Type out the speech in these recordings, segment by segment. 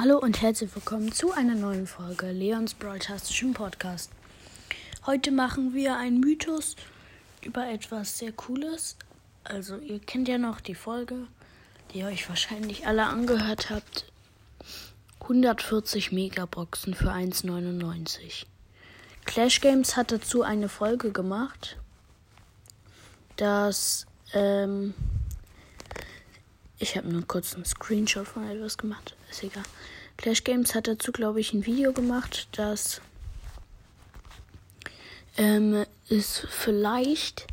Hallo und herzlich willkommen zu einer neuen Folge Leons Broadcastischen Podcast. Heute machen wir einen Mythos über etwas sehr Cooles. Also ihr kennt ja noch die Folge, die ihr euch wahrscheinlich alle angehört habt. 140 Megaboxen für 1,99. Clash Games hat dazu eine Folge gemacht, dass ähm, ich habe nur kurz einen Screenshot von etwas gemacht. Ist egal. Clash Games hat dazu, glaube ich, ein Video gemacht, dass ähm, es vielleicht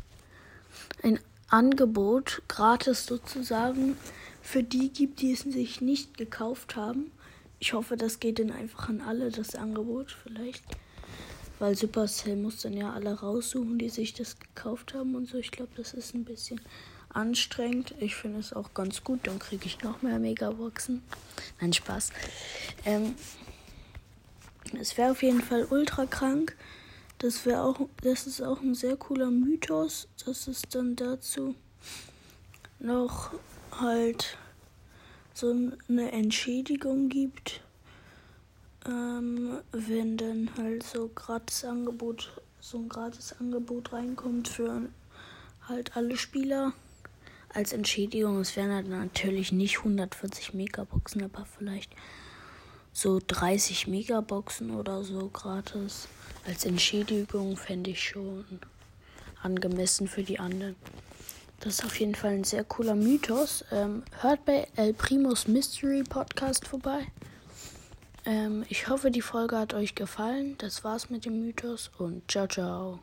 ein Angebot gratis sozusagen für die gibt, die es sich nicht gekauft haben. Ich hoffe, das geht dann einfach an alle, das Angebot vielleicht. Weil Supercell muss dann ja alle raussuchen, die sich das gekauft haben und so. Ich glaube, das ist ein bisschen anstrengend. Ich finde es auch ganz gut. Dann kriege ich noch mehr Megaboxen. Nein, Spaß. Ähm, es wäre auf jeden Fall ultra krank. Das auch, das ist auch ein sehr cooler Mythos, dass es dann dazu noch halt so eine Entschädigung gibt, ähm, wenn dann halt so gratis Angebot, so ein gratis Angebot reinkommt für halt alle Spieler als Entschädigung. Es wären halt natürlich nicht 140 Megaboxen, aber vielleicht so 30 Megaboxen oder so gratis. Als Entschädigung fände ich schon angemessen für die anderen. Das ist auf jeden Fall ein sehr cooler Mythos. Ähm, hört bei El Primos Mystery Podcast vorbei. Ähm, ich hoffe, die Folge hat euch gefallen. Das war's mit dem Mythos und ciao, ciao.